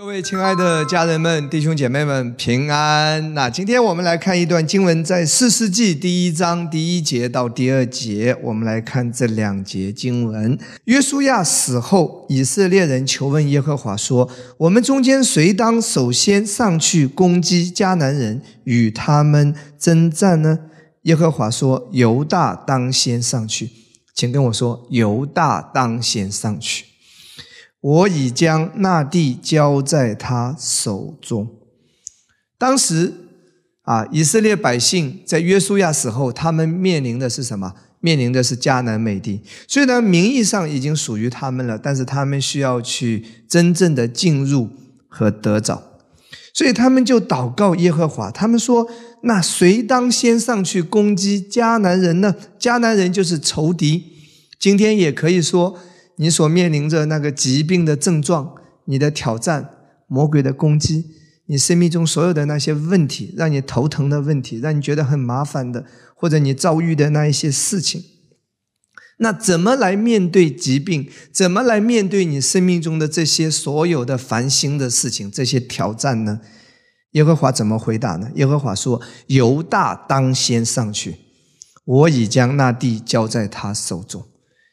各位亲爱的家人们、弟兄姐妹们，平安！那今天我们来看一段经文，在四世纪第一章第一节到第二节，我们来看这两节经文。约书亚死后，以色列人求问耶和华说：“我们中间谁当首先上去攻击迦南人，与他们征战呢？”耶和华说：“犹大当先上去。”请跟我说：“犹大当先上去。”我已将那地交在他手中。当时啊，以色列百姓在约书亚死后，他们面临的是什么？面临的是迦南美地。虽然名义上已经属于他们了，但是他们需要去真正的进入和得着。所以他们就祷告耶和华，他们说：“那谁当先上去攻击迦南人呢？迦南人就是仇敌。今天也可以说。”你所面临着那个疾病的症状，你的挑战，魔鬼的攻击，你生命中所有的那些问题，让你头疼的问题，让你觉得很麻烦的，或者你遭遇的那一些事情，那怎么来面对疾病？怎么来面对你生命中的这些所有的烦心的事情，这些挑战呢？耶和华怎么回答呢？耶和华说：“犹大当先上去，我已将那地交在他手中。”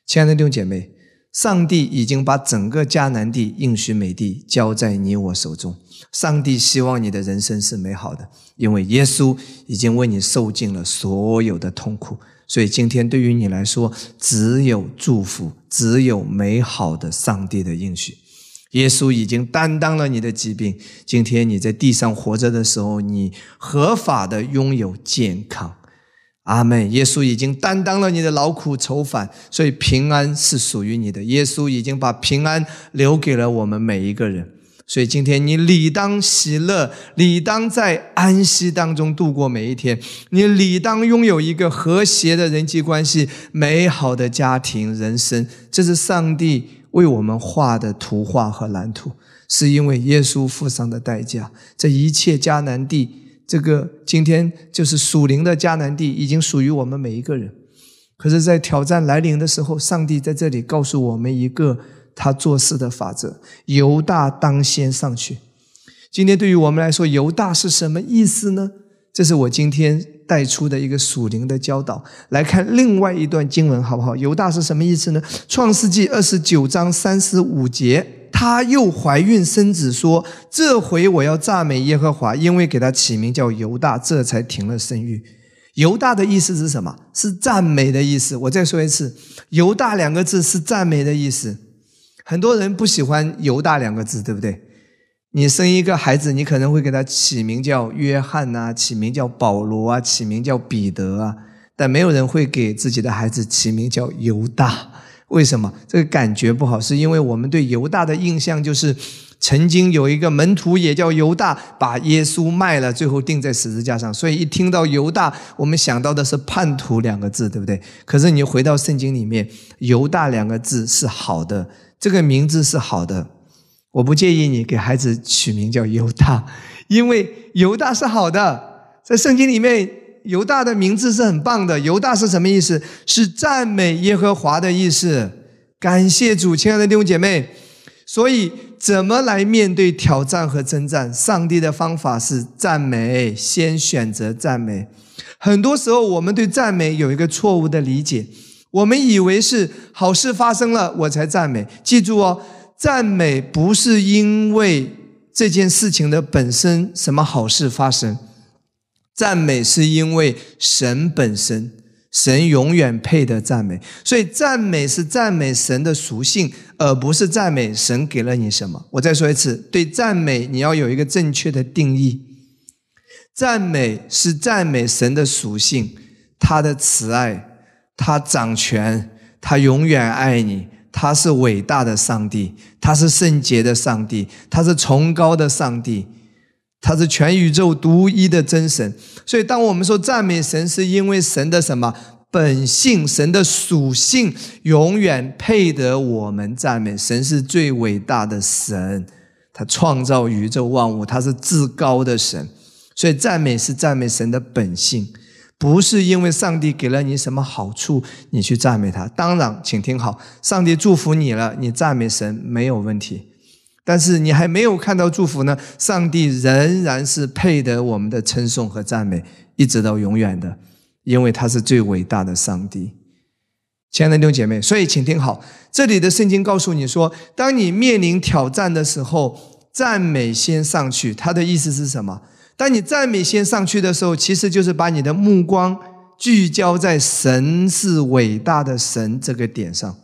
亲爱的弟兄姐妹。上帝已经把整个迦南地应许美地交在你我手中。上帝希望你的人生是美好的，因为耶稣已经为你受尽了所有的痛苦。所以今天对于你来说，只有祝福，只有美好的上帝的应许。耶稣已经担当了你的疾病。今天你在地上活着的时候，你合法的拥有健康。阿门！耶稣已经担当了你的劳苦愁烦，所以平安是属于你的。耶稣已经把平安留给了我们每一个人，所以今天你理当喜乐，理当在安息当中度过每一天。你理当拥有一个和谐的人际关系，美好的家庭人生。这是上帝为我们画的图画和蓝图，是因为耶稣付上的代价。这一切迦南地。这个今天就是属灵的迦南地，已经属于我们每一个人。可是，在挑战来临的时候，上帝在这里告诉我们一个他做事的法则：犹大当先上去。今天对于我们来说，犹大是什么意思呢？这是我今天带出的一个属灵的教导。来看另外一段经文，好不好？犹大是什么意思呢？创世纪二十九章三十五节。她又怀孕生子，说：“这回我要赞美耶和华，因为给他起名叫犹大，这才停了生育。”犹大的意思是什么？是赞美的意思。我再说一次，犹大两个字是赞美的意思。很多人不喜欢犹大两个字，对不对？你生一个孩子，你可能会给他起名叫约翰呐，起名叫保罗啊，起名叫彼得啊，但没有人会给自己的孩子起名叫犹大。为什么这个感觉不好？是因为我们对犹大的印象就是，曾经有一个门徒也叫犹大，把耶稣卖了，最后钉在十字架上。所以一听到犹大，我们想到的是叛徒两个字，对不对？可是你回到圣经里面，犹大两个字是好的，这个名字是好的。我不介意你给孩子取名叫犹大，因为犹大是好的，在圣经里面。犹大的名字是很棒的。犹大是什么意思？是赞美耶和华的意思。感谢主，亲爱的弟兄姐妹。所以，怎么来面对挑战和征战？上帝的方法是赞美，先选择赞美。很多时候，我们对赞美有一个错误的理解，我们以为是好事发生了我才赞美。记住哦，赞美不是因为这件事情的本身什么好事发生。赞美是因为神本身，神永远配得赞美，所以赞美是赞美神的属性，而不是赞美神给了你什么。我再说一次，对赞美你要有一个正确的定义。赞美是赞美神的属性，他的慈爱，他掌权，他永远爱你，他是伟大的上帝，他是圣洁的上帝，他是崇高的上帝。他是全宇宙独一的真神，所以当我们说赞美神，是因为神的什么本性、神的属性永远配得我们赞美。神是最伟大的神，他创造宇宙万物，他是至高的神，所以赞美是赞美神的本性，不是因为上帝给了你什么好处，你去赞美他。当然，请听好，上帝祝福你了，你赞美神没有问题。但是你还没有看到祝福呢，上帝仍然是配得我们的称颂和赞美，一直到永远的，因为他是最伟大的上帝。亲爱的弟兄姐妹，所以请听好，这里的圣经告诉你说，当你面临挑战的时候，赞美先上去。他的意思是什么？当你赞美先上去的时候，其实就是把你的目光聚焦在神是伟大的神这个点上，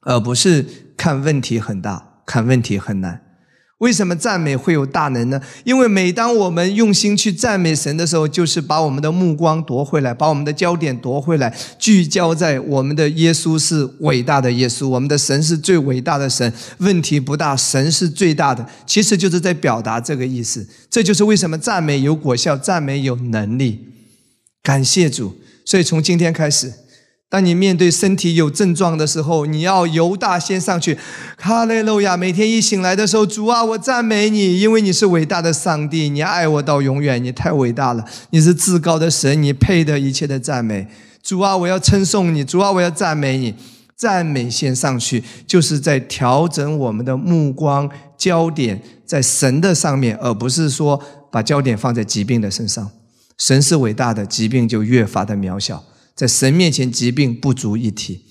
而不是看问题很大，看问题很难。为什么赞美会有大能呢？因为每当我们用心去赞美神的时候，就是把我们的目光夺回来，把我们的焦点夺回来，聚焦在我们的耶稣是伟大的耶稣，我们的神是最伟大的神。问题不大，神是最大的，其实就是在表达这个意思。这就是为什么赞美有果效，赞美有能力。感谢主，所以从今天开始。当你面对身体有症状的时候，你要犹大先上去，哈利路亚！每天一醒来的时候，主啊，我赞美你，因为你是伟大的上帝，你爱我到永远，你太伟大了，你是至高的神，你配得一切的赞美。主啊，我要称颂你，主啊，我要赞美你。赞美先上去，就是在调整我们的目光焦点在神的上面，而不是说把焦点放在疾病的身上。神是伟大的，疾病就越发的渺小。在神面前，疾病不足一提。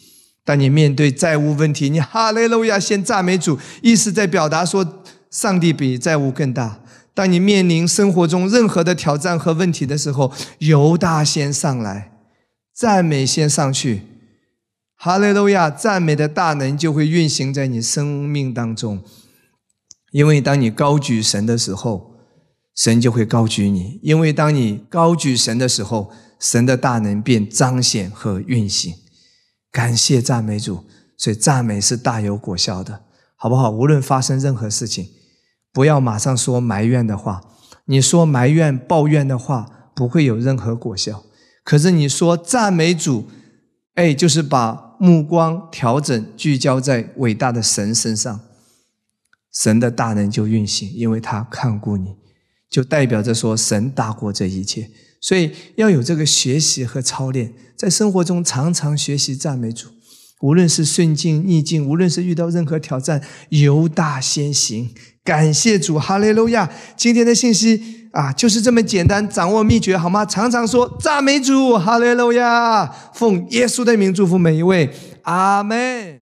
当你面对债务问题，你哈利路亚，先赞美主，意思在表达说，上帝比债务更大。当你面临生活中任何的挑战和问题的时候，犹大先上来，赞美先上去，哈利路亚，赞美的大能就会运行在你生命当中。因为当你高举神的时候，神就会高举你；因为当你高举神的时候，神的大能便彰显和运行，感谢赞美主，所以赞美是大有果效的，好不好？无论发生任何事情，不要马上说埋怨的话。你说埋怨、抱怨的话，不会有任何果效。可是你说赞美主，哎，就是把目光调整、聚焦在伟大的神身上，神的大能就运行，因为他看顾你，就代表着说神大过这一切。所以要有这个学习和操练，在生活中常常学习赞美主，无论是顺境逆境，无论是遇到任何挑战，由大先行，感谢主，哈利路亚！今天的信息啊，就是这么简单，掌握秘诀好吗？常常说赞美主，哈利路亚！奉耶稣的名祝福每一位，阿门。